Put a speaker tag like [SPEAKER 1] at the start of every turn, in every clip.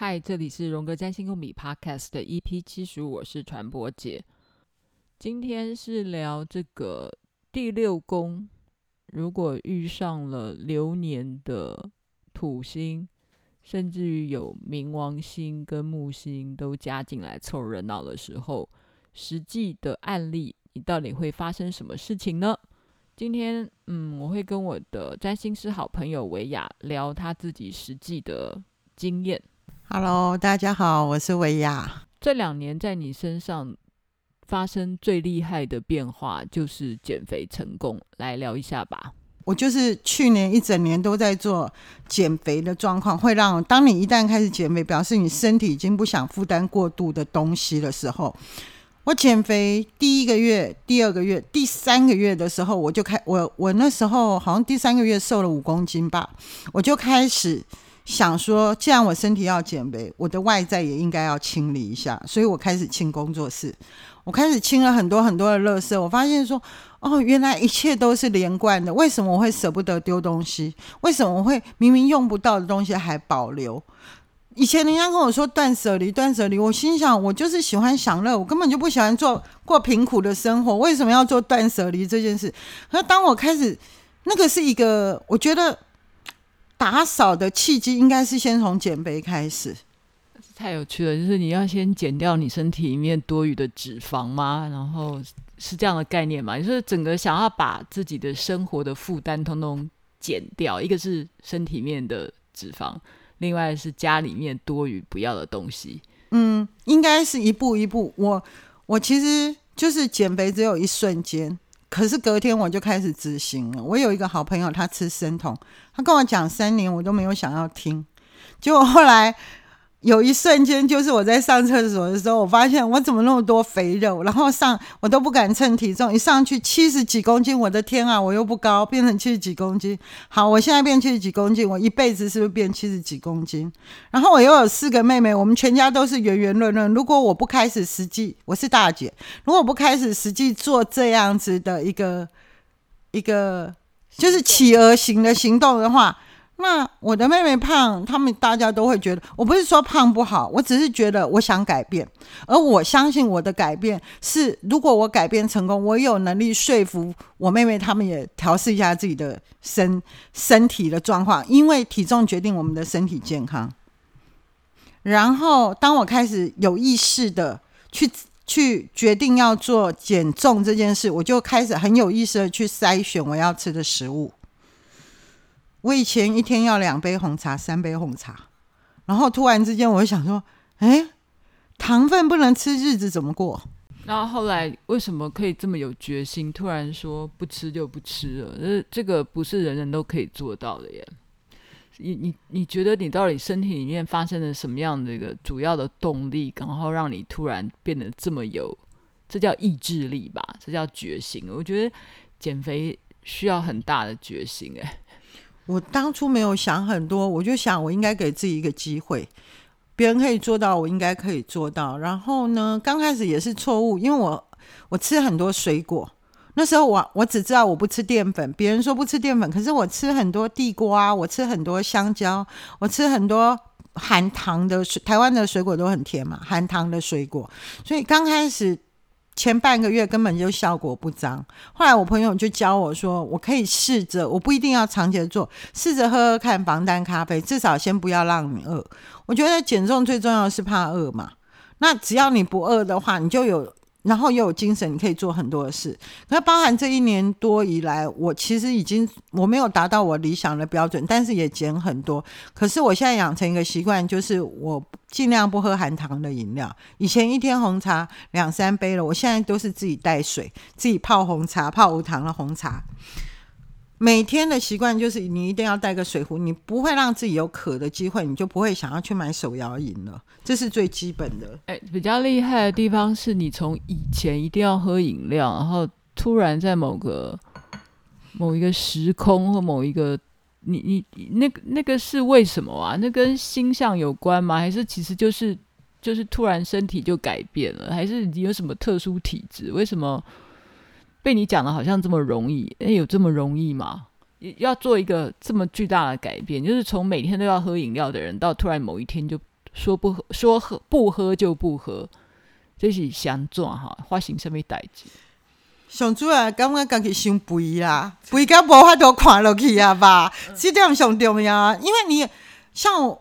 [SPEAKER 1] 嗨，这里是荣格占星共笔 Podcast 的 EP 七十五，我是传播姐。今天是聊这个第六宫，如果遇上了流年的土星，甚至于有冥王星跟木星都加进来凑热闹的时候，实际的案例，你到底会发生什么事情呢？今天，嗯，我会跟我的占星师好朋友维亚聊他自己实际的经验。
[SPEAKER 2] Hello，大家好，我是维亚。
[SPEAKER 1] 这两年在你身上发生最厉害的变化就是减肥成功，来聊一下吧。
[SPEAKER 2] 我就是去年一整年都在做减肥的状况，会让当你一旦开始减肥，表示你身体已经不想负担过度的东西的时候，我减肥第一个月、第二个月、第三个月的时候，我就开我我那时候好像第三个月瘦了五公斤吧，我就开始。想说，既然我身体要减肥，我的外在也应该要清理一下，所以我开始清工作室，我开始清了很多很多的垃圾。我发现说，哦，原来一切都是连贯的。为什么我会舍不得丢东西？为什么我会明明用不到的东西还保留？以前人家跟我说断舍离，断舍离，我心想，我就是喜欢享乐，我根本就不喜欢做过贫苦的生活，为什么要做断舍离这件事？可当我开始，那个是一个，我觉得。打扫的契机应该是先从减肥开始，
[SPEAKER 1] 太有趣了。就是你要先减掉你身体里面多余的脂肪吗？然后是这样的概念吗？就是整个想要把自己的生活的负担通通减掉，一个是身体面的脂肪，另外是家里面多余不要的东西。
[SPEAKER 2] 嗯，应该是一步一步。我我其实就是减肥只有一瞬间。可是隔天我就开始执行了。我有一个好朋友，他吃生酮，他跟我讲三年，我都没有想要听。结果后来有一瞬间，就是我在上厕所的时候，我发现我怎么那么多肥肉，然后上我都不敢称体重，一上去七十几公斤，我的天啊，我又不高，变成七十几公斤。好，我现在变七十几公斤，我一辈子是不是变七十几公斤？然后我又有四个妹妹，我们全家都是圆圆润润。如果我不开始实际，我是大姐，如果不开始实际做这样子的一个一个就是企鹅型的行动的话。那我的妹妹胖，他们大家都会觉得，我不是说胖不好，我只是觉得我想改变，而我相信我的改变是，如果我改变成功，我有能力说服我妹妹，他们也调试一下自己的身 身体的状况，因为体重决定我们的身体健康。然后，当我开始有意识的去去决定要做减重这件事，我就开始很有意识的去筛选我要吃的食物。我以前一天要两杯红茶，三杯红茶，然后突然之间，我就想说，哎，糖分不能吃，日子怎么过？
[SPEAKER 1] 然后后来为什么可以这么有决心，突然说不吃就不吃了？这这个不是人人都可以做到的耶。你你你觉得你到底身体里面发生了什么样的一个主要的动力，然后让你突然变得这么有，这叫意志力吧？这叫决心。我觉得减肥需要很大的决心，哎。
[SPEAKER 2] 我当初没有想很多，我就想我应该给自己一个机会，别人可以做到，我应该可以做到。然后呢，刚开始也是错误，因为我我吃很多水果，那时候我我只知道我不吃淀粉，别人说不吃淀粉，可是我吃很多地瓜，我吃很多香蕉，我吃很多含糖的水，台湾的水果都很甜嘛，含糖的水果，所以刚开始。前半个月根本就效果不彰，后来我朋友就教我说，我可以试着，我不一定要长期做，试着喝喝看防弹咖啡，至少先不要让你饿。我觉得减重最重要是怕饿嘛，那只要你不饿的话，你就有。然后又有精神，你可以做很多的事。那包含这一年多以来，我其实已经我没有达到我理想的标准，但是也减很多。可是我现在养成一个习惯，就是我尽量不喝含糖的饮料。以前一天红茶两三杯了，我现在都是自己带水，自己泡红茶，泡无糖的红茶。每天的习惯就是你一定要带个水壶，你不会让自己有渴的机会，你就不会想要去买手摇饮了。这是最基本的。
[SPEAKER 1] 哎，比较厉害的地方是你从以前一定要喝饮料，然后突然在某个某一个时空或某一个，你你那个那个是为什么啊？那跟星象有关吗？还是其实就是就是突然身体就改变了？还是你有什么特殊体质？为什么？被你讲的好像这么容易，诶，有这么容易吗？要做一个这么巨大的改变，就是从每天都要喝饮料的人，到突然某一天就说不喝，说喝不喝就不喝，这是想做哈，发生什么代志？
[SPEAKER 2] 上主要感觉家己伤肥啦，肥甲无法度看落去啊吧，这点上重要啊，因为你像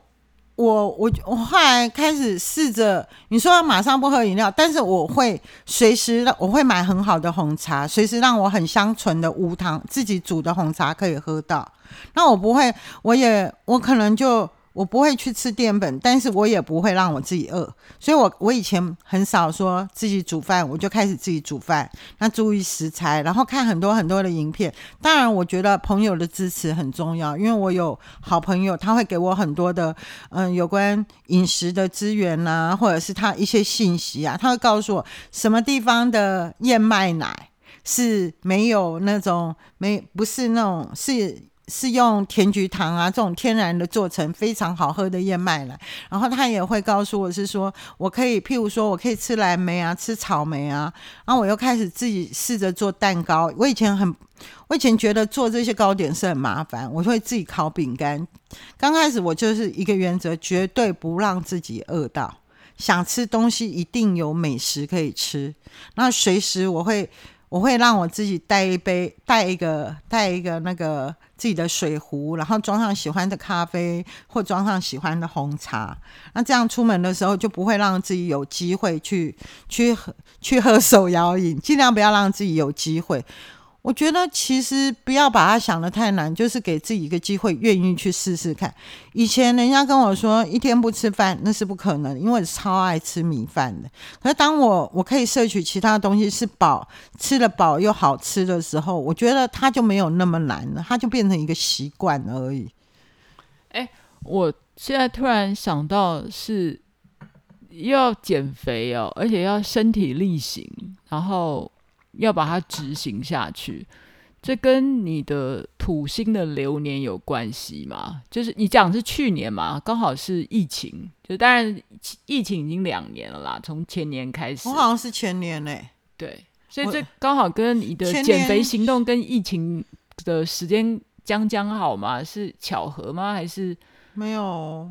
[SPEAKER 2] 我。我我后来开始试着，你说要马上不喝饮料，但是我会随时我会买很好的红茶，随时让我很香醇的无糖自己煮的红茶可以喝到。那我不会，我也我可能就。我不会去吃淀粉，但是我也不会让我自己饿，所以我我以前很少说自己煮饭，我就开始自己煮饭。那注意食材，然后看很多很多的影片。当然，我觉得朋友的支持很重要，因为我有好朋友，他会给我很多的嗯有关饮食的资源呐，或者是他一些信息啊，他会告诉我什么地方的燕麦奶是没有那种没不是那种是。是用甜菊糖啊这种天然的做成非常好喝的燕麦奶，然后他也会告诉我是说我可以，譬如说我可以吃蓝莓啊，吃草莓啊，然后我又开始自己试着做蛋糕。我以前很，我以前觉得做这些糕点是很麻烦，我会自己烤饼干。刚开始我就是一个原则，绝对不让自己饿到，想吃东西一定有美食可以吃。那随时我会。我会让我自己带一杯，带一个，带一个那个自己的水壶，然后装上喜欢的咖啡或装上喜欢的红茶。那这样出门的时候就不会让自己有机会去去喝去喝手摇饮，尽量不要让自己有机会。我觉得其实不要把它想得太难，就是给自己一个机会，愿意去试试看。以前人家跟我说一天不吃饭那是不可能，因为超爱吃米饭的。可是当我我可以摄取其他东西是饱，吃得饱又好吃的时候，我觉得它就没有那么难了，它就变成一个习惯而已。
[SPEAKER 1] 哎，我现在突然想到是要减肥哦，而且要身体力行，然后。要把它执行下去，这跟你的土星的流年有关系吗？就是你讲是去年嘛，刚好是疫情，就当然疫情已经两年了啦，从前年开始。
[SPEAKER 2] 我好像是前年嘞、欸，
[SPEAKER 1] 对，所以这刚好跟你的减肥行动跟疫情的时间将将好吗？是巧合吗？还是
[SPEAKER 2] 没有？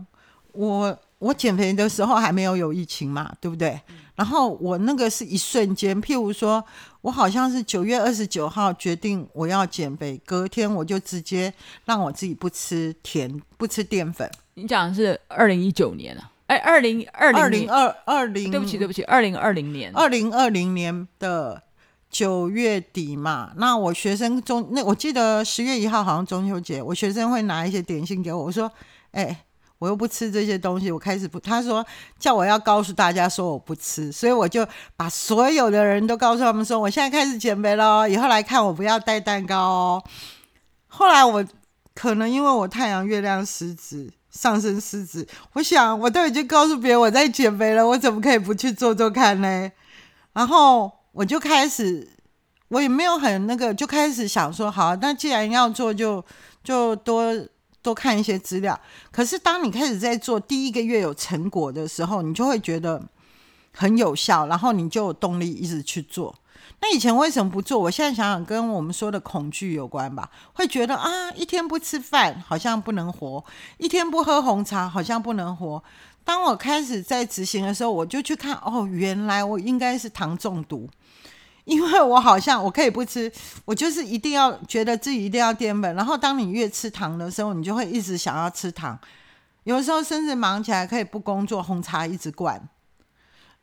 [SPEAKER 2] 我我减肥的时候还没有有疫情嘛，对不对？嗯然后我那个是一瞬间，譬如说，我好像是九月二十九号决定我要减肥，隔天我就直接让我自己不吃甜，不吃淀粉。
[SPEAKER 1] 你讲的是二零一九年啊？哎，二零二零二零二二零，对不起对不起，二零二零年，
[SPEAKER 2] 二零二零年的九月底嘛。那我学生中，那我记得十月一号好像中秋节，我学生会拿一些点心给我，我说，哎。我又不吃这些东西，我开始不。他说叫我要告诉大家说我不吃，所以我就把所有的人都告诉他们说，我现在开始减肥了，以后来看我不要带蛋糕哦。后来我可能因为我太阳、月亮、狮子上升狮子，我想我都已经告诉别人我在减肥了，我怎么可以不去做做看呢？然后我就开始，我也没有很那个，就开始想说，好，那既然要做就，就就多。多看一些资料，可是当你开始在做第一个月有成果的时候，你就会觉得很有效，然后你就有动力一直去做。那以前为什么不做？我现在想想，跟我们说的恐惧有关吧。会觉得啊，一天不吃饭好像不能活，一天不喝红茶好像不能活。当我开始在执行的时候，我就去看，哦，原来我应该是糖中毒。因为我好像我可以不吃，我就是一定要觉得自己一定要淀粉。然后当你越吃糖的时候，你就会一直想要吃糖。有时候甚至忙起来可以不工作，红茶一直灌，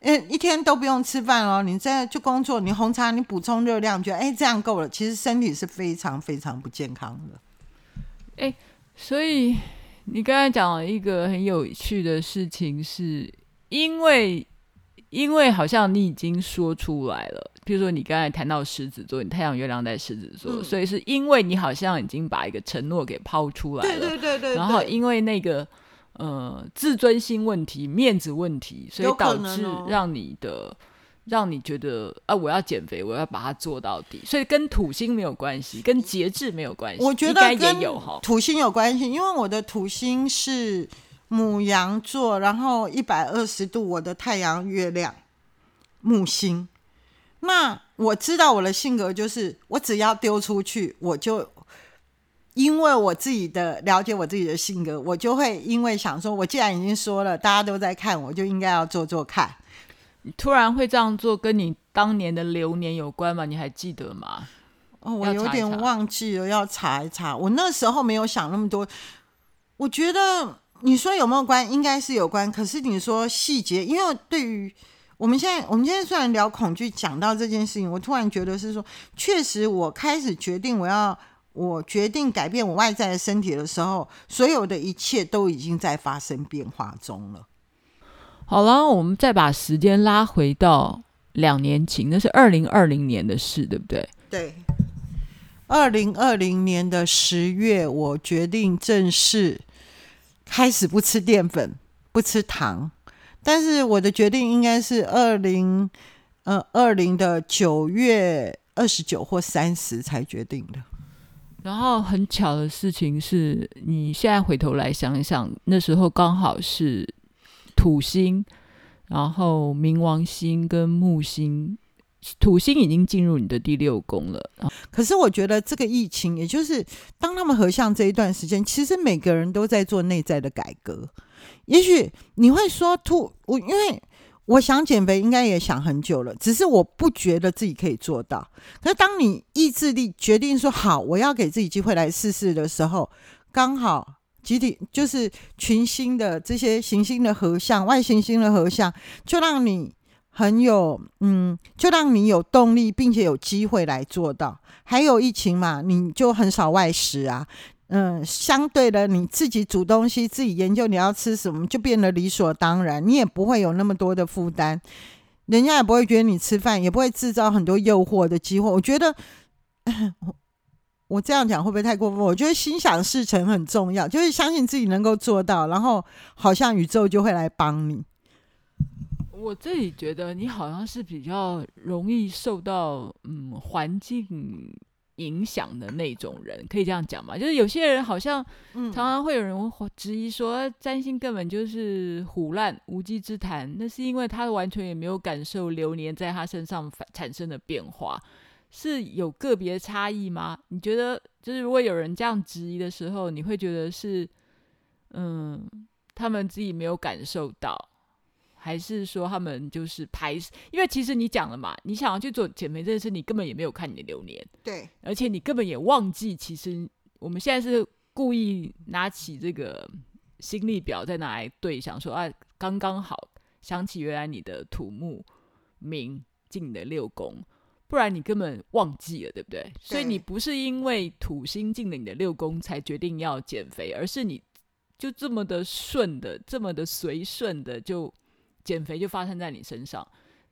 [SPEAKER 2] 诶，一天都不用吃饭哦。你在就工作，你红茶你补充热量，觉得哎这样够了。其实身体是非常非常不健康的。哎，
[SPEAKER 1] 所以你刚才讲了一个很有趣的事情，是因为。因为好像你已经说出来了，比如说你刚才谈到狮子座，你太阳月亮在狮子座，嗯，所以是因为你好像已经把一个承诺给抛出来了，
[SPEAKER 2] 对对对对，
[SPEAKER 1] 然后因为那个呃自尊心问题、面子问题，所以导致让你的、哦、让你觉得啊，我要减肥，我要把它做到底，所以跟土星没有关系，跟节制没有关系，
[SPEAKER 2] 我觉得也有哈，土星有关系，因为我的土星是。母羊座，然后一百二十度，我的太阳、月亮、木星。那我知道我的性格就是，我只要丢出去，我就因为我自己的了解，我自己的性格，我就会因为想说，我既然已经说了，大家都在看，我就应该要做做看。
[SPEAKER 1] 突然会这样做，跟你当年的流年有关吗？你还记得吗？
[SPEAKER 2] 哦，我有点忘记了，要查一查。我那时候没有想那么多。我觉得你说有没有关，应该是有关。可是你说细节，因为对于我们现在，我们现在虽然聊恐惧，讲到这件事情，我突然觉得是说，确实我开始决定我要。我决定改变我外在的身体的时候，所有的一切都已经在发生变化中了。
[SPEAKER 1] 好了，我们再把时间拉回到两年前，那是二零二零年的事，对不对？
[SPEAKER 2] 对。二零二零年的十月，我决定正式开始不吃淀粉、不吃糖。但是我的决定应该是二零呃二零的九月二十九或三十才决定的。
[SPEAKER 1] 然后很巧的事情是，你现在回头来想一想，那时候刚好是土星，然后冥王星跟木星，土星已经进入你的第六宫了。
[SPEAKER 2] 可是我觉得这个疫情，也就是当他们合相这一段时间，其实每个人都在做内在的改革。也许你会说土，我因为。我想减肥，应该也想很久了，只是我不觉得自己可以做到。可是当你意志力决定说好，我要给自己机会来试试的时候，刚好集体就是群星的这些行星的合相，外行星的合相，就让你很有嗯，就让你有动力，并且有机会来做到。还有疫情嘛，你就很少外食啊。嗯，相对的，你自己煮东西，自己研究你要吃什么，就变得理所当然。你也不会有那么多的负担，人家也不会觉得你吃饭，也不会制造很多诱惑的机会。我觉得，我 我这样讲会不会太过分？我觉得心想事成很重要，就是相信自己能够做到，然后好像宇宙就会来帮你。
[SPEAKER 1] 我自己觉得你好像是比较容易受到嗯环境。影响的那种人，可以这样讲吗？就是有些人好像常常会有人质疑说，占星根本就是胡乱无稽之谈。那是因为他完全也没有感受流年在他身上产生的变化，是有个别差异吗？你觉得，就是如果有人这样质疑的时候，你会觉得是，嗯，他们自己没有感受到？还是说他们就是排，因为其实你讲了嘛，你想要去做减肥这件事，你根本也没有看你的流年，
[SPEAKER 2] 对，
[SPEAKER 1] 而且你根本也忘记，其实我们现在是故意拿起这个心力表在拿来对，想说啊，刚刚好想起原来你的土木明进你的六宫，不然你根本忘记了，对不对？对，所以你不是因为土星进了你的六宫才决定要减肥，而是你就这么的顺的，这么的随顺的就。减肥就发生在你身上，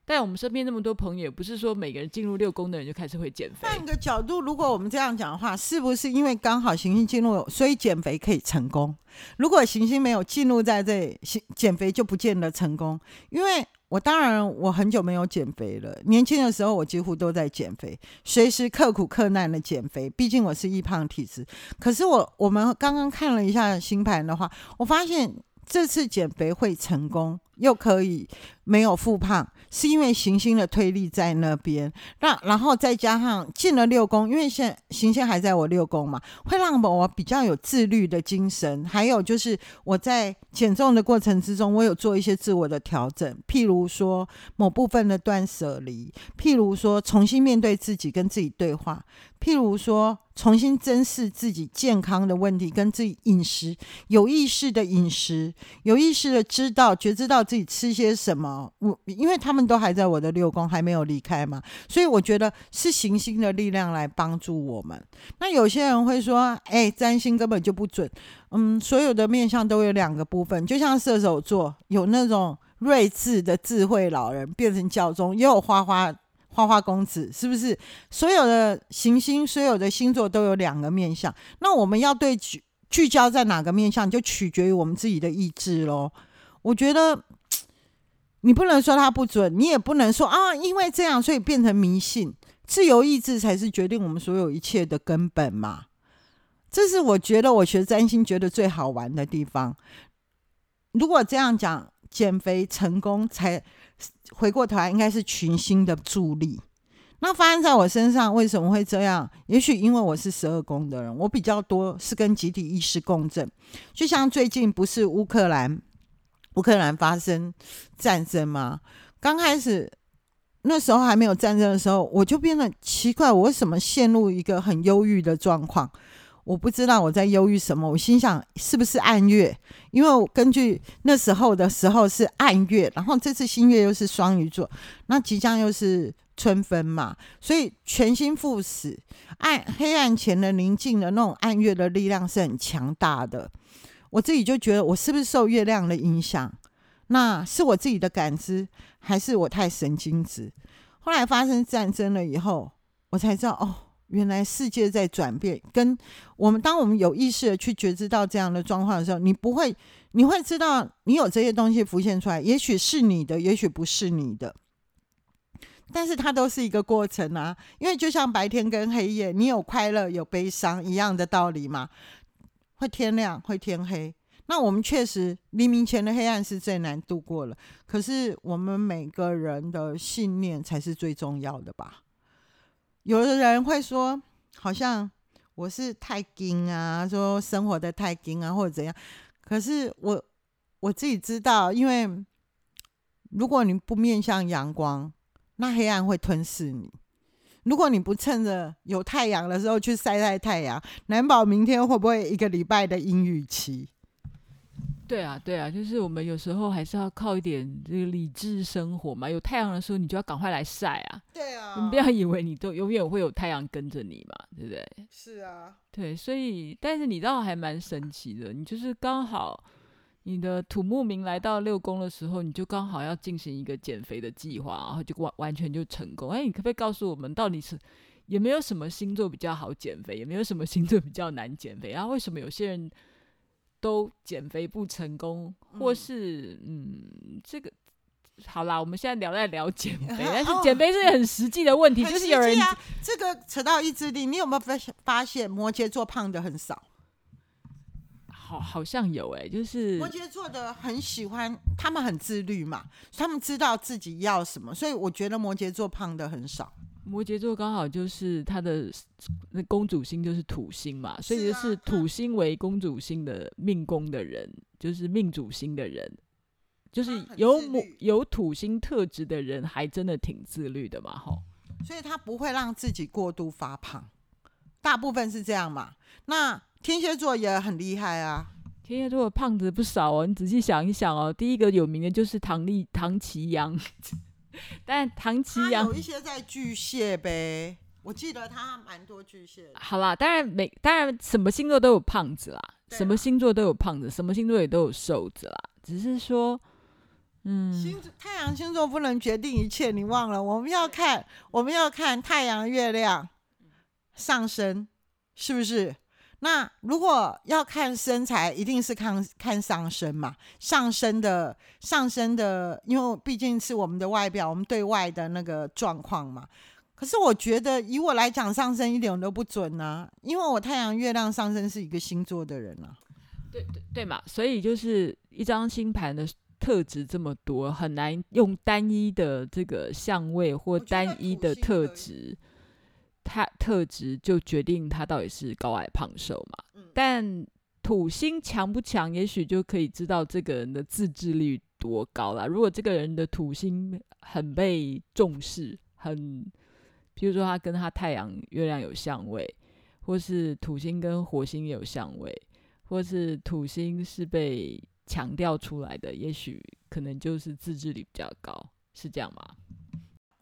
[SPEAKER 1] 但我们身边那么多朋友，不是说每个人进入六宫的人就开始会减肥。
[SPEAKER 2] 换个角度，如果我们这样讲的话，是不是因为刚好行星进入，所以减肥可以成功？如果行星没有进入在这里，减肥就不见得成功。因为我当然我很久没有减肥了，年轻的时候我几乎都在减肥，随时刻苦克难的减肥。毕竟我是易胖体质。可是我我们刚刚看了一下星盘的话，我发现这次减肥会成功。又可以没有复胖，是因为行星的推力在那边，那然后再加上进了六宫，因为现行星还在我六宫嘛，会让我比较有自律的精神。还有就是我在减重的过程之中，我有做一些自我的调整，譬如说某部分的断舍离，譬如说重新面对自己，跟自己对话。譬如说，重新珍视自己健康的问题，跟自己饮食有意识的饮食，有意识的知道、觉知道自己吃些什么。我因为他们都还在我的六宫，还没有离开嘛，所以我觉得是行星的力量来帮助我们。那有些人会说：“哎，占星根本就不准。”嗯，所有的面相都有两个部分，就像射手座有那种睿智的智慧老人变成教宗，也有花花。花花公子是不是所有的行星、所有的星座都有两个面相？那我们要对聚聚焦在哪个面相，就取决于我们自己的意志喽。我觉得你不能说它不准，你也不能说啊，因为这样所以变成迷信。自由意志才是决定我们所有一切的根本嘛。这是我觉得我学占星觉得最好玩的地方。如果这样讲，减肥成功才。回过头来，应该是群星的助力。那发生在我身上为什么会这样？也许因为我是十二宫的人，我比较多是跟集体意识共振。就像最近不是乌克兰，乌克兰发生战争吗？刚开始那时候还没有战争的时候，我就变得奇怪，我为什么陷入一个很忧郁的状况？我不知道我在忧郁什么。我心想是不是暗月？因为根据那时候的时候是暗月，然后这次新月又是双鱼座，那即将又是。春分嘛，所以全心赴死，暗黑暗前的宁静的那种暗月的力量是很强大的。我自己就觉得，我是不是受月亮的影响？那是我自己的感知，还是我太神经质？后来发生战争了以后，我才知道，哦，原来世界在转变。跟我们，当我们有意识的去觉知到这样的状况的时候，你不会，你会知道，你有这些东西浮现出来，也许是你的，也许不是你的。但是它都是一个过程啊，因为就像白天跟黑夜，你有快乐有悲伤一样的道理嘛。会天亮，会天黑。那我们确实黎明前的黑暗是最难度过了，可是我们每个人的信念才是最重要的吧？有的人会说，好像我是太紧啊，说生活的太紧啊，或者怎样。可是我我自己知道，因为如果你不面向阳光。那黑暗会吞噬你。如果你不趁着有太阳的时候去晒晒太阳，难保明天会不会一个礼拜的阴雨期？
[SPEAKER 1] 对啊，对啊，就是我们有时候还是要靠一点这个理智生活嘛。有太阳的时候，你就要赶快来晒啊。
[SPEAKER 2] 对啊，
[SPEAKER 1] 你不要以为你都永远会有太阳跟着你嘛，对不对？
[SPEAKER 2] 是啊，对，
[SPEAKER 1] 所以但是你倒还蛮神奇的，你就是刚好。你的土木冥来到六宫的时候，你就刚好要进行一个减肥的计划，然后就完完全就成功。哎，你可不可以告诉我们，到底是也没有什么星座比较好减肥，也没有什么星座比较难减肥？然后为什么有些人都减肥不成功，或是嗯，这个好啦，我们现在聊在聊减 肥，但是减肥是很实际的问题，就是有人
[SPEAKER 2] 这个扯到意志力，你有没有发发现摩羯座胖的很少？
[SPEAKER 1] 好，好像有哎、欸，就是
[SPEAKER 2] 摩羯座的很喜欢，他们很自律嘛，他们知道自己要什么，所以我觉得摩羯座胖的很少。
[SPEAKER 1] 摩羯座刚好就是他的那公主星就是土星嘛，所以就是土星为公主星的命宫的人，就是命主星的人，就是有母有土星特质的人，还真的挺自律的嘛，吼。
[SPEAKER 2] 所以他不会让自己过度发胖，大部分是这样嘛。那天蝎座也很厉害啊！
[SPEAKER 1] 天蝎座的胖子不少哦，你仔细想一想哦。第一个有名的就是唐丽唐奇阳，但唐奇阳
[SPEAKER 2] 有一些在巨蟹呗，我记得他蛮多巨蟹。
[SPEAKER 1] 好啦，当然每当然什么星座都有胖子啦，什么星座都有胖子，什么星座也都有瘦子啦。只是说，嗯，
[SPEAKER 2] 星太阳星座不能决定一切，你忘了？我们要看，我们要看太阳、月亮上升，是不是？那如果要看身材，一定是看看上身嘛，上身的上身的，因为毕竟是我们的外表，我们对外的那个状况嘛。可是我觉得，以我来讲，上身一点都不准啊，因为我太阳、月亮上升是一个星座的人啊。
[SPEAKER 1] 对对对嘛，所以就是一张星盘的特质这么多，很难用单一的这个相位或单一的特质。他特质就决定他到底是高矮胖瘦嘛。嗯、但土星强不强，也许就可以知道这个人的自制力多高啦。如果这个人的土星很被重视，很，比如说他跟他太阳、月亮有相位，或是土星跟火星有相位，或是土星是被强调出来的，也许可能就是自制力比较高，是这样吗？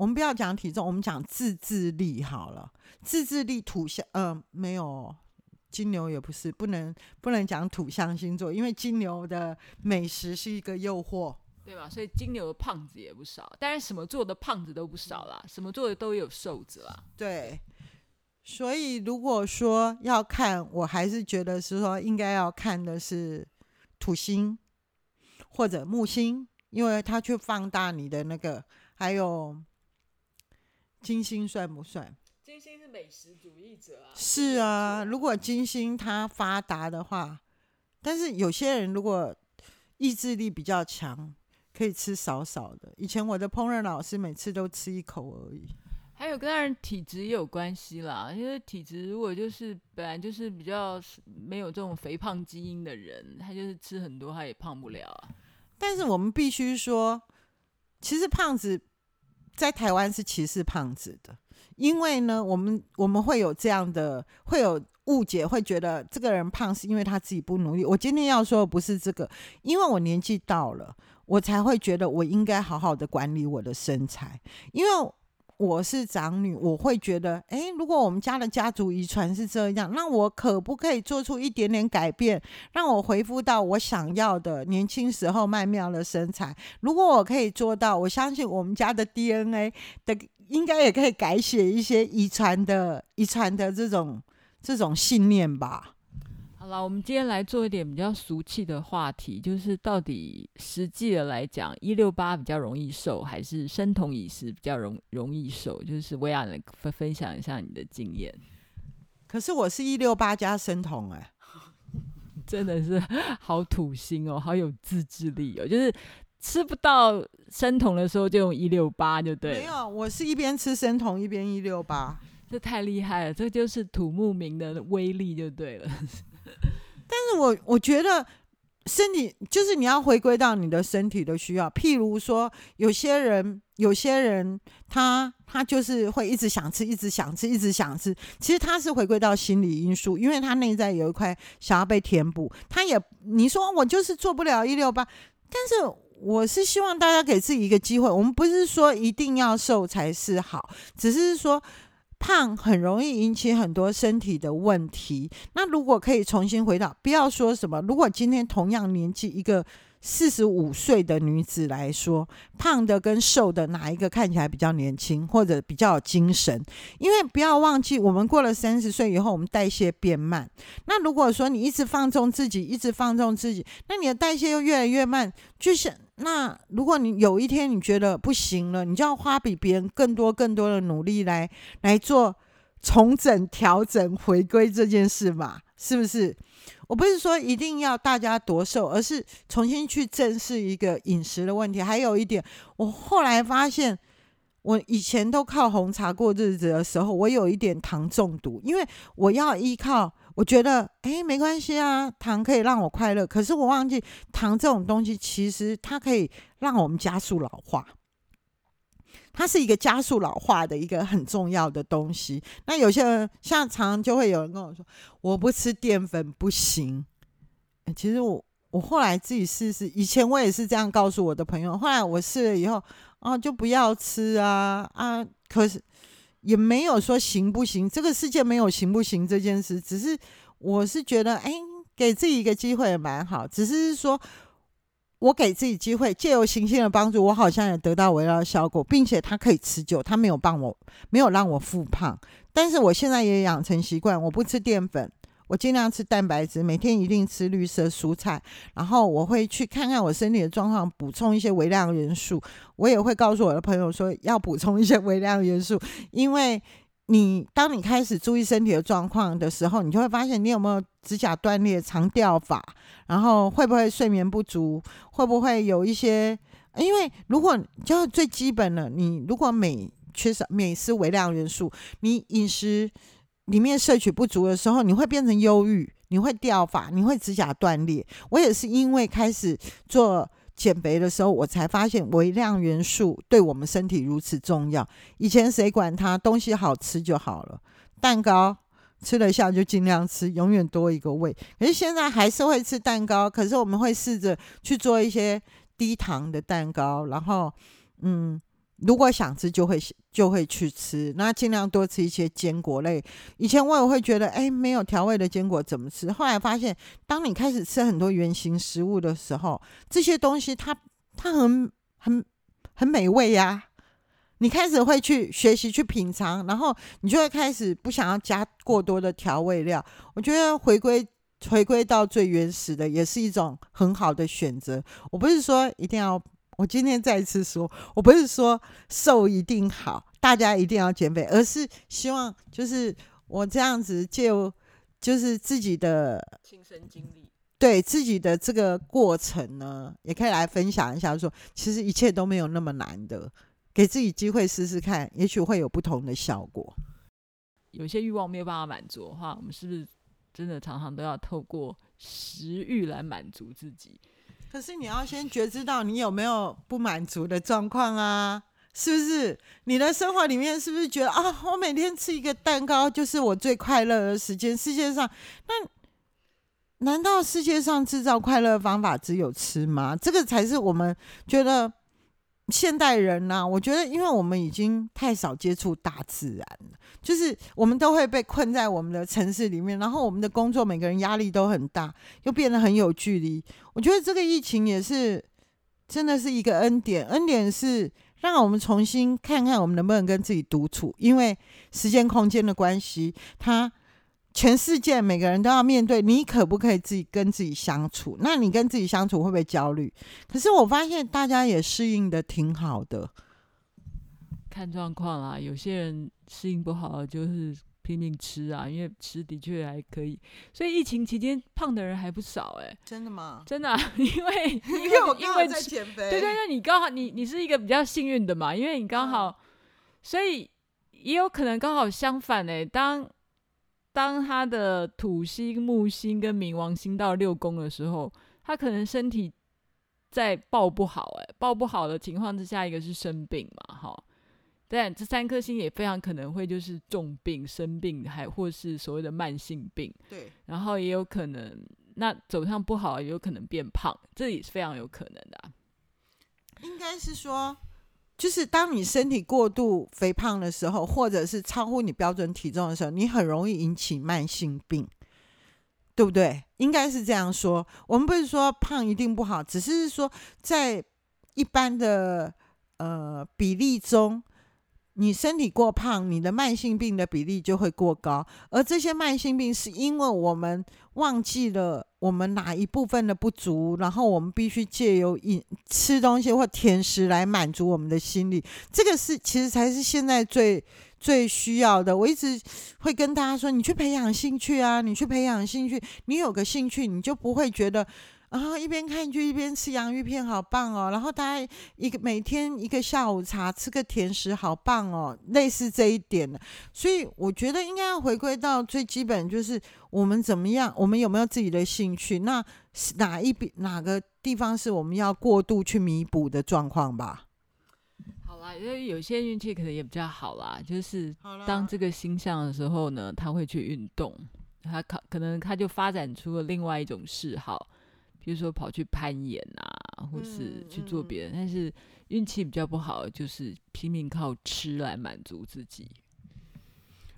[SPEAKER 2] 我们不要讲体重，我们讲自制力好了。自制力土象，呃，没有金牛也不是，不能不能讲土象星座，因为金牛的美食是一个诱惑，
[SPEAKER 1] 对吧？所以金牛的胖子也不少，当然什么座的胖子都不少啦，什么座的都有瘦子啦。
[SPEAKER 2] 对，所以如果说要看，我还是觉得是说应该要看的是土星或者木星，因为它去放大你的那个，还有。金星算不算？
[SPEAKER 1] 金星是美食主义者啊。
[SPEAKER 2] 是啊，如果金星它发达的话，但是有些人如果意志力比较强，可以吃少少的。以前我的烹饪老师每次都吃一口而已。
[SPEAKER 1] 还有跟当然体质也有关系啦，因为体质如果就是本来就是比较没有这种肥胖基因的人，他就是吃很多他也胖不了啊。
[SPEAKER 2] 但是我们必须说，其实胖子在台湾是歧视胖子的，因为呢，我们我们会有这样的会有误解，会觉得这个人胖是因为他自己不努力。我今天要说的不是这个，因为我年纪到了，我才会觉得我应该好好的管理我的身材，因为。我是长女，我会觉得，哎，如果我们家的家族遗传是这样，那我可不可以做出一点点改变，让我恢复到我想要的年轻时候曼妙的身材？如果我可以做到，我相信我们家的 DNA 的应该也可以改写一些遗传的遗传的这种这种信念吧。
[SPEAKER 1] 好了，我们今天来做一点比较俗气的话题，就是到底实际的来讲，一六八比较容易瘦，还是生酮饮食比较容容易瘦？就是薇娅能分分享一下你的经验。
[SPEAKER 2] 可是我是一六八加生酮哎，
[SPEAKER 1] 真的是好土星哦，好有自制力哦，就是吃不到生酮的时候就用一六八就对了。
[SPEAKER 2] 没有，我是一边吃生酮一边一六八，
[SPEAKER 1] 这太厉害了，这就是土木冥的威力就对了。
[SPEAKER 2] 但是我我觉得身体就是你要回归到你的身体的需要。譬如说，有些人，有些人他他就是会一直想吃，一直想吃，一直想吃。其实他是回归到心理因素，因为他内在有一块想要被填补。他也你说我就是做不了一六八，但是我是希望大家给自己一个机会。我们不是说一定要瘦才是好，只是说。胖很容易引起很多身体的问题。那如果可以重新回到，不要说什么，如果今天同样年纪一个四十五岁的女子来说，胖的跟瘦的哪一个看起来比较年轻，或者比较有精神？因为不要忘记，我们过了三十岁以后，我们代谢变慢。那如果说你一直放纵自己，一直放纵自己，那你的代谢又越来越慢，就是。那如果你有一天你觉得不行了，你就要花比别人更多更多的努力来来做重整、调整、回归这件事嘛？是不是？我不是说一定要大家多瘦，而是重新去正视一个饮食的问题。还有一点，我后来发现，我以前都靠红茶过日子的时候，我有一点糖中毒，因为我要依靠。我觉得，哎，没关系啊，糖可以让我快乐。可是我忘记，糖这种东西其实它可以让我们加速老化，它是一个加速老化的一个很重要的东西。那有些人像常常就会有人跟我说，我不吃淀粉不行。其实我我后来自己试试，以前我也是这样告诉我的朋友，后来我试了以后，啊，就不要吃啊啊，可是。也没有说行不行，这个世界没有行不行这件事，只是我是觉得，哎，给自己一个机会也蛮好。只是说我给自己机会，借由行星的帮助，我好像也得到围绕效果，并且它可以持久，它没有帮我，没有让我复胖。但是我现在也养成习惯，我不吃淀粉。我尽量吃蛋白质，每天一定吃绿色蔬菜，然后我会去看看我身体的状况，补充一些微量元素。我也会告诉我的朋友说，要补充一些微量元素，因为你当你开始注意身体的状况的时候，你就会发现你有没有指甲断裂、长掉发，然后会不会睡眠不足，会不会有一些？因为如果就最基本的，你如果镁缺少镁是微量元素，你饮食。里面摄取不足的时候，你会变成忧郁，你会掉发，你会指甲断裂。我也是因为开始做减肥的时候，我才发现微量元素对我们身体如此重要。以前谁管它，东西好吃就好了，蛋糕吃得下就尽量吃，永远多一个胃。可是现在还是会吃蛋糕，可是我们会试着去做一些低糖的蛋糕，然后嗯。如果想吃，就会就会去吃，那尽量多吃一些坚果类。以前我也会觉得，哎，没有调味的坚果怎么吃？后来发现，当你开始吃很多原型食物的时候，这些东西它它很很很美味呀。你开始会去学习去品尝，然后你就会开始不想要加过多的调味料。我觉得回归回归到最原始的，也是一种很好的选择。我不是说一定要。我今天再一次说，我不是说瘦一定好，大家一定要减肥，而是希望就是我这样子就就是自己的
[SPEAKER 1] 亲身经历，
[SPEAKER 2] 对自己的这个过程呢，也可以来分享一下说，说其实一切都没有那么难的，给自己机会试试看，也许会有不同的效果。
[SPEAKER 1] 有些欲望没有办法满足的话，我们是不是真的常常都要透过食欲来满足自己？
[SPEAKER 2] 可是你要先觉知到你有没有不满足的状况啊？是不是？你的生活里面是不是觉得啊，我每天吃一个蛋糕就是我最快乐的时间？世界上，那难道世界上制造快乐方法只有吃吗？这个才是我们觉得。现代人呢、啊，我觉得，因为我们已经太少接触大自然了，就是我们都会被困在我们的城市里面，然后我们的工作，每个人压力都很大，又变得很有距离。我觉得这个疫情也是，真的是一个恩典，恩典是让我们重新看看我们能不能跟自己独处，因为时间空间的关系，它。全世界每个人都要面对，你可不可以自己跟自己相处？那你跟自己相处会不会焦虑？可是我发现大家也适应的挺好的，
[SPEAKER 1] 看状况啦。有些人适应不好，就是拼命吃啊，因为吃的确还可以。所以疫情期间胖的人还不少哎、欸，
[SPEAKER 2] 真的吗？
[SPEAKER 1] 真的、啊，因为因为，
[SPEAKER 2] 因为我刚好在减肥，
[SPEAKER 1] 对对对，你刚好你你是一个比较幸运的嘛，因为你刚好，所以也有可能刚好相反哎、欸，当。当他的土星、木星跟冥王星到六宫的时候，他可能身体在爆不好，哎，爆不好的情况之下，一个是生病嘛，哈，但这三颗星也非常可能会就是重病、生病，还或是所谓的慢性病，
[SPEAKER 2] 对，
[SPEAKER 1] 然后也有可能那走向不好，也有可能变胖，这也是非常有可能的啊，
[SPEAKER 2] 应该是说。就是当你身体过度肥胖的时候，或者是超乎你标准体重的时候，你很容易引起慢性病，对不对？应该是这样说。我们不是说胖一定不好，只是说在一般的呃比例中。你身体过胖，你的慢性病的比例就会过高，而这些慢性病是因为我们忘记了我们哪一部分的不足，然后我们必须借由饮吃东西或甜食来满足我们的心理。这个是其实才是现在最最需要的。我一直会跟大家说，你去培养兴趣啊，你去培养兴趣，你有个兴趣，你就不会觉得。然后一边看剧一边吃洋芋片，好棒哦！然后大家一个每天一个下午茶，吃个甜食，好棒哦！类似这一点的，所以我觉得应该要回归到最基本，就是我们怎么样，我们有没有自己的兴趣？那哪一边哪个地方是我们要过度去弥补的状况吧？
[SPEAKER 1] 好啦，因为有些运气可能也比较好啦，就是当这个星象的时候呢，他会去运动，他可可能他就发展出了另外一种嗜好。比如说跑去攀岩啊，或是去做别的，嗯嗯、但是运气比较不好，就是拼命靠吃来满足自己。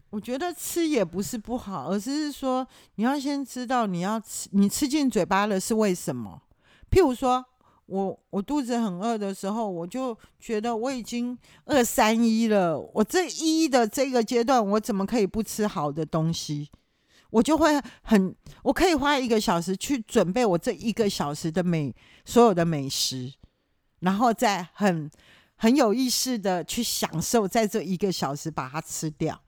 [SPEAKER 2] 我觉得吃也不是不好，而是说你要先知道你要吃，你吃进嘴巴了是为什么。譬如说我我肚子很饿的时候，我就觉得我已经二三一了，我这一的这个阶段，我怎么可以不吃好的东西？我就会很，我可以花一个小时去准备我这一个小时的美所有的美食，然后再很很有意识的去享受在这一个小时把它吃掉。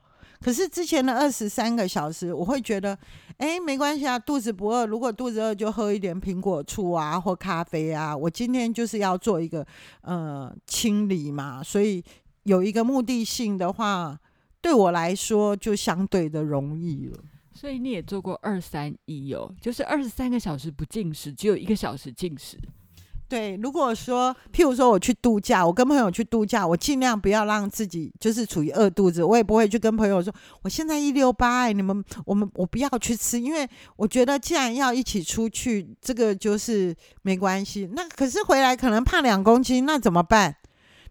[SPEAKER 2] 可是之前的二十三个小时，我会觉得，哎，没关系啊，肚子不饿。如果肚子饿，就喝一点苹果醋啊，或咖啡啊。我今天就是要做一个呃清理嘛，所以有一个目的性的话，对我来说就相对的容易了。
[SPEAKER 1] 所以你也做过二三一哦，就是二十三个小时不进食，只有一个小时进食。
[SPEAKER 2] 对，如果说，譬如说我去度假，我跟朋友去度假，我尽量不要让自己就是处于饿肚子，我也不会去跟朋友说我现在一六八，哎，你们我们我不要去吃，因为我觉得既然要一起出去，这个就是没关系。那可是回来可能胖两公斤，那怎么办？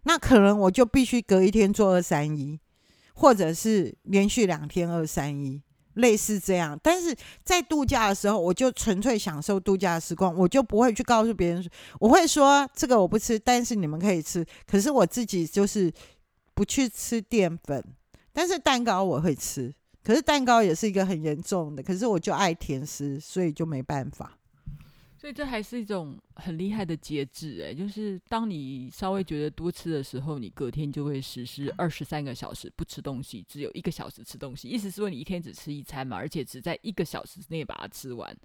[SPEAKER 2] 那可能我就必须隔一天做二三一，或者是连续两天二三一。类似这样，但是在度假的时候，我就纯粹享受度假的时光，我就不会去告诉别人，我会说这个我不吃，但是你们可以吃。可是我自己就是不去吃淀粉，但是蛋糕我会吃，可是蛋糕也是一个很严重的，可是我就爱甜食，所以就没办法。
[SPEAKER 1] 所以这还是一种很厉害的节制，哎，就是当你稍微觉得多吃的时候，你隔天就会实施二十三个小时不吃东西，只有一个小时吃东西。意思是说你一天只吃一餐嘛，而且只在一个小时之内把它吃完。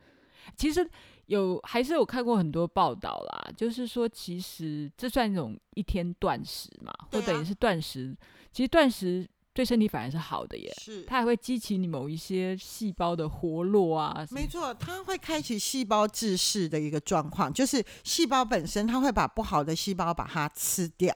[SPEAKER 1] 其实有还是有看过很多报道啦，就是说其实这算一种一天断食嘛，或等于是断食。其实断食对身体反而是好的耶，
[SPEAKER 2] 是
[SPEAKER 1] 它还会激起你某一些细胞的活络啊。
[SPEAKER 2] 没错，它会开启细胞自噬的一个状况，就是细胞本身它会把不好的细胞把它吃掉。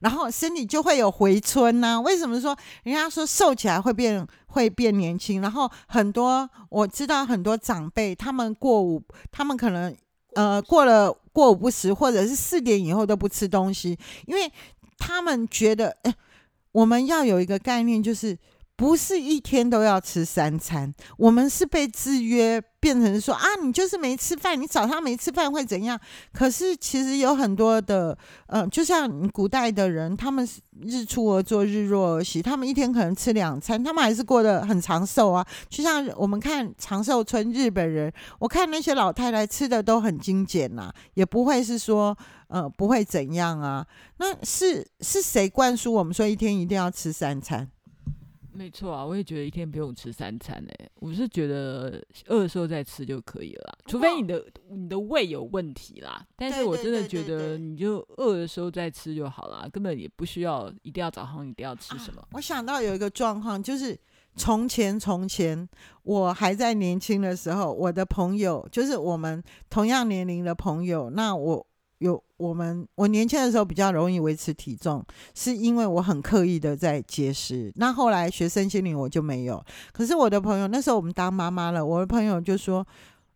[SPEAKER 2] 然后身体就会有回春呐、啊？为什么说人家说瘦起来会变会变年轻？然后很多我知道很多长辈，他们过午，他们可能呃过了过午不食，或者是四点以后都不吃东西，因为他们觉得，哎，我们要有一个概念，就是。不是一天都要吃三餐，我们是被制约变成说啊，你就是没吃饭，你早上没吃饭会怎样？可是其实有很多的，呃，就像古代的人，他们日出而作，日落而息，他们一天可能吃两餐，他们还是过得很长寿啊。就像我们看长寿村日本人，我看那些老太太吃的都很精简呐、啊，也不会是说呃不会怎样啊。那是是谁灌输我们说一天一定要吃三餐？
[SPEAKER 1] 没错啊，我也觉得一天不用吃三餐诶，我是觉得饿的时候再吃就可以了，除非你的你的胃有问题啦。但是我真的觉得你就饿的时候再吃就好了，根本也不需要一定要早上一定要吃什么。
[SPEAKER 2] 啊，我想到有一个状况，就是从前从前我还在年轻的时候，我的朋友就是我们同样年龄的朋友，那我。有我们，我年轻的时候比较容易维持体重，是因为我很刻意的在节食。那后来学生心理我就没有。可是我的朋友那时候我们当妈妈了，我的朋友就说：“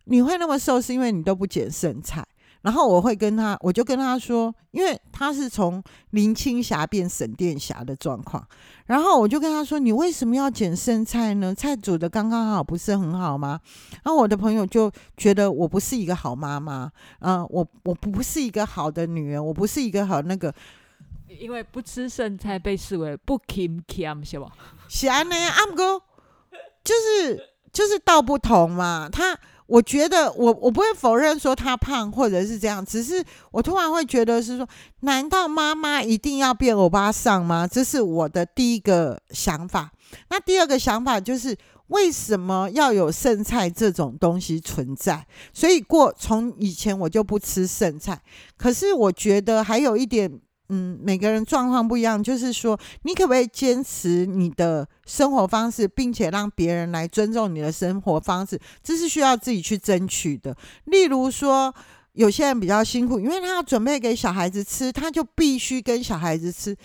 [SPEAKER 2] 你会那么瘦，是因为你都不减剩菜。”然后我会跟他，我就跟他说，因为他是从林青霞变沈殿霞的状况，然后我就跟他说，你为什么要捡剩菜呢？菜煮的刚刚好，不是很好吗？然后我的朋友就觉得我不是一个好妈妈，嗯、呃，我我不是一个好的女人，我不是一个好那个，
[SPEAKER 1] 因为不吃剩菜被视为不勤俭，是吧？
[SPEAKER 2] 是啊，那样阿哥就是就是道不同嘛，他。我觉得我我不会否认说他胖或者是这样，只是我突然会觉得是说，难道妈妈一定要变欧巴桑吗？这是我的第一个想法。那第二个想法就是，为什么要有剩菜这种东西存在？所以过从以前我就不吃剩菜，可是我觉得还有一点。嗯，每个人状况不一样，就是说，你可不可以坚持你的生活方式，并且让别人来尊重你的生活方式？这是需要自己去争取的。例如说，有些人比较辛苦，因为他要准备给小孩子吃，他就必须跟小孩子吃。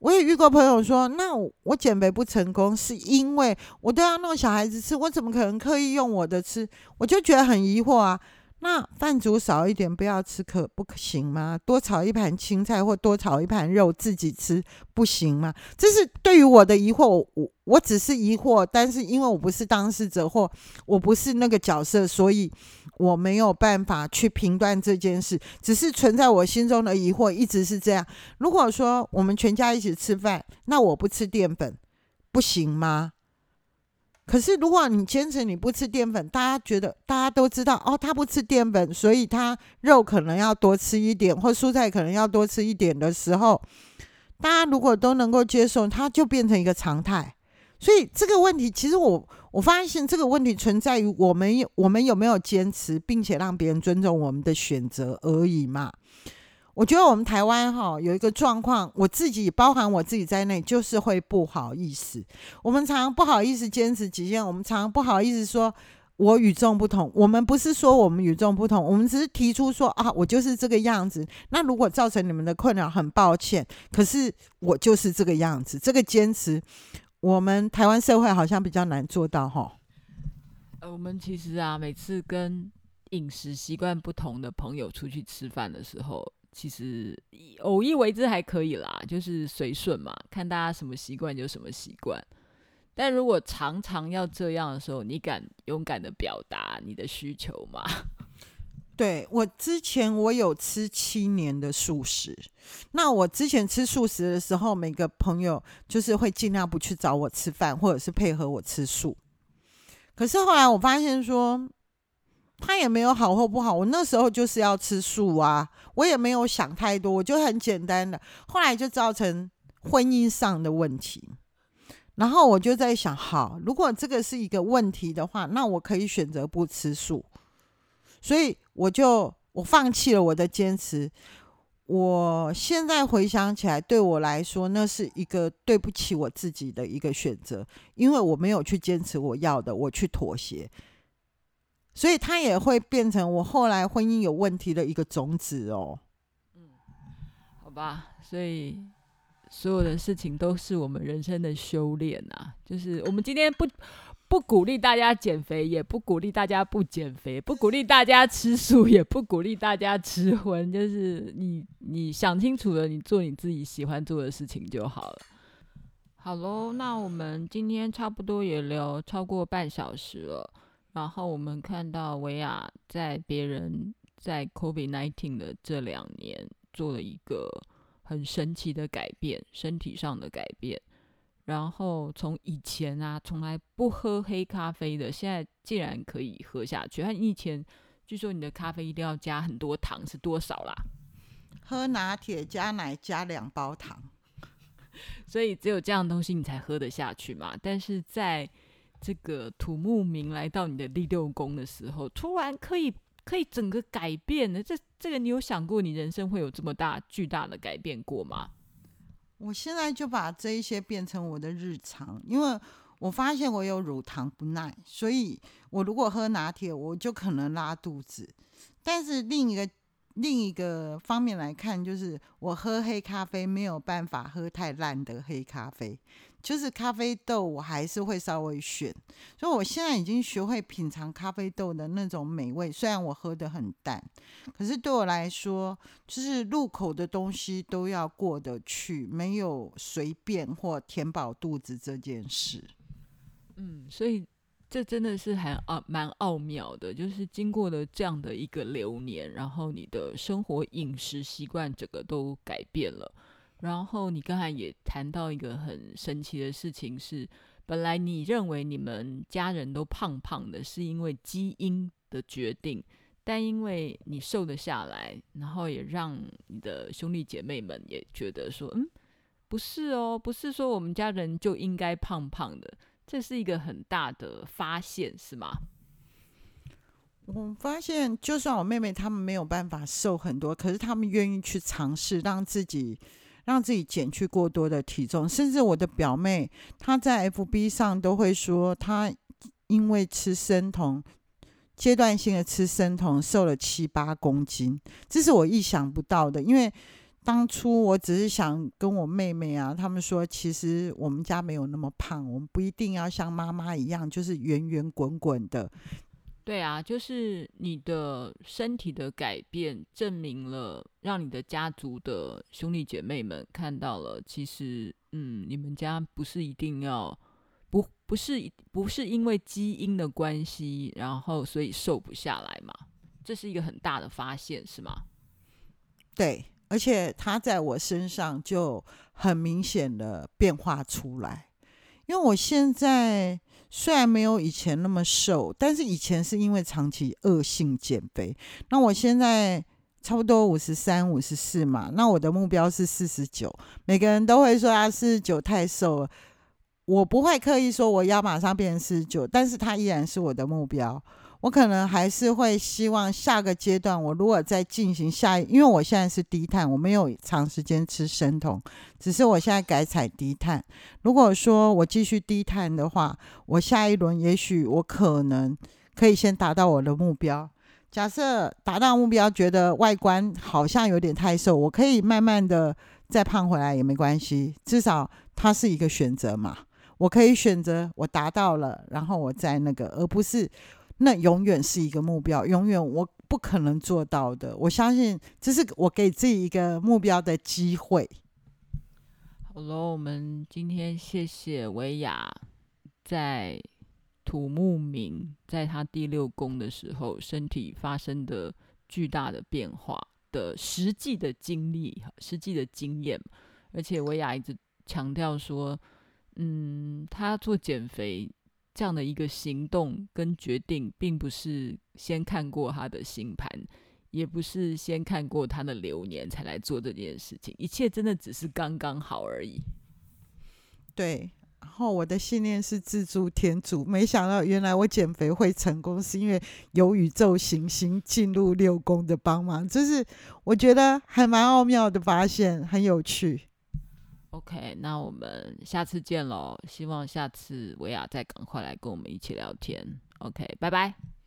[SPEAKER 2] 我也遇过朋友说，那我减肥不成功，是因为我都要弄小孩子吃，我怎么可能刻意用我的吃？我就觉得很疑惑啊。那饭煮少一点，不要吃可不可行吗？多炒一盘青菜或多炒一盘肉自己吃不行吗？这是对于我的疑惑，我我只是疑惑，但是因为我不是当事者或我不是那个角色，所以我没有办法去评断这件事，只是存在我心中的疑惑一直是这样。如果说我们全家一起吃饭，那我不吃淀粉不行吗？可是，如果你坚持你不吃淀粉，大家觉得大家都知道哦，他不吃淀粉，所以他肉可能要多吃一点，或蔬菜可能要多吃一点的时候，大家如果都能够接受，它就变成一个常态。所以这个问题，其实我我发现这个问题存在于我们我们有没有坚持，并且让别人尊重我们的选择而已嘛。我觉得我们台湾哈有一个状况，我自己包含我自己在内，就是会不好意思。我们常常不好意思坚持己见，我们常常不好意思说我与众不同。我们不是说我们与众不同，我们只是提出说啊，我就是这个样子。那如果造成你们的困扰，很抱歉。可是我就是这个样子，这个坚持，我们台湾社会好像比较难做到哈。
[SPEAKER 1] 呃，我们其实啊，每次跟饮食习惯不同的朋友出去吃饭的时候。其实偶一为之还可以啦，就是随顺嘛，看大家什么习惯就什么习惯。但如果常常要这样的时候，你敢勇敢的表达你的需求吗？
[SPEAKER 2] 对，我之前我有吃七年的素食，那我之前吃素食的时候，每个朋友就是会尽量不去找我吃饭，或者是配合我吃素。可是后来我发现说。他也没有好或不好，我那时候就是要吃素啊，我也没有想太多，我就很简单的。后来就造成婚姻上的问题，然后我就在想，好，如果这个是一个问题的话，那我可以选择不吃素。所以我就我放弃了我的坚持。我现在回想起来，对我来说，那是一个对不起我自己的一个选择，因为我没有去坚持我要的，我去妥协，所以它也会变成我后来婚姻有问题的一个种子哦。
[SPEAKER 1] 嗯，好吧，所以所有的事情都是我们人生的修炼啊，就是我们今天不。不鼓励大家减肥，也不鼓励大家不减肥，不鼓励大家吃素，也不鼓励大家吃荤。就是你，你想清楚了，你做你自己喜欢做的事情就好了。好喽，那我们今天差不多也聊超过半小时了。然后我们看到维亚在别人在 COVID-19 的这两年做了一个很神奇的改变，身体上的改变。然后从以前啊，从来不喝黑咖啡的，现在竟然可以喝下去。他以前据说你的咖啡一定要加很多糖，是多少啦？
[SPEAKER 2] 喝拿铁加奶加两包糖，
[SPEAKER 1] 所以只有这样东西你才喝得下去嘛。但是在这个土木明来到你的第六宫的时候，突然可以可以整个改变的。这这个你有想过你人生会有这么大巨大的改变过吗？
[SPEAKER 2] 我现在就把这一些变成我的日常，因为我发现我有乳糖不耐，所以我如果喝拿铁，我就可能拉肚子。但是另一个另一个方面来看，就是我喝黑咖啡没有办法喝太烂的黑咖啡。就是咖啡豆，我还是会稍微选，所以我现在已经学会品尝咖啡豆的那种美味。虽然我喝得很淡，可是对我来说，就是入口的东西都要过得去，没有随便或填饱肚子这件事。
[SPEAKER 1] 嗯，所以这真的是很奥蛮奥妙的，就是经过了这样的一个流年，然后你的生活饮食习惯整个都改变了。然后你刚才也谈到一个很神奇的事情是，本来你认为你们家人都胖胖的，是因为基因的决定，但因为你瘦得下来，然后也让你的兄弟姐妹们也觉得说，嗯，不是哦，不是说我们家人就应该胖胖的，这是一个很大的发现，是吗？
[SPEAKER 2] 我发现，就算我妹妹她们没有办法瘦很多，可是她们愿意去尝试，让自己。让自己减去过多的体重，甚至我的表妹，她在 FB 上都会说，她因为吃生酮，阶段性的吃生酮，瘦了七八公斤，这是我意想不到的。因为当初我只是想跟我妹妹啊，他们说，其实我们家没有那么胖，我们不一定要像妈妈一样，就是圆圆滚滚的。
[SPEAKER 1] 对啊，就是你的身体的改变，证明了让你的家族的兄弟姐妹们看到了，其实，嗯，你们家不是一定要不不是不是因为基因的关系，然后所以瘦不下来嘛？这是一个很大的发现，是吗？
[SPEAKER 2] 对，而且他在我身上就很明显的变化出来，因为我现在。虽然没有以前那么瘦，但是以前是因为长期恶性减肥。那我现在差不多五十三、五十四嘛，那我的目标是四十九。每个人都会说啊，四十九太瘦了，我不会刻意说我要马上变成四十九，但是它依然是我的目标。我可能还是会希望下个阶段，我如果再进行下一，因为我现在是低碳，我没有长时间吃生酮，只是我现在改采低碳。如果说我继续低碳的话，我下一轮也许我可能可以先达到我的目标。假设达到目标，觉得外观好像有点太瘦，我可以慢慢的再胖回来也没关系，至少它是一个选择嘛。我可以选择我达到了，然后我再那个，而不是。那永远是一个目标，永远我不可能做到的。我相信这是我给自己一个目标的机会。
[SPEAKER 1] 好喽，我们今天谢谢维亚在土木冥在他第六宫的时候，身体发生的巨大的变化的实际的经历、实际的经验。而且维亚一直强调说，嗯，他做减肥。这样的一个行动跟决定，并不是先看过他的星盘，也不是先看过他的流年才来做这件事情，一切真的只是刚刚好而已。
[SPEAKER 2] 对，然后我的信念是自助天主，没想到原来我减肥会成功，是因为有宇宙行星进入六宫的帮忙，就是我觉得还蛮奥妙的发现，很有趣。
[SPEAKER 1] OK，那我们下次见喽，希望下次维亚再赶快来跟我们一起聊天。OK，拜拜。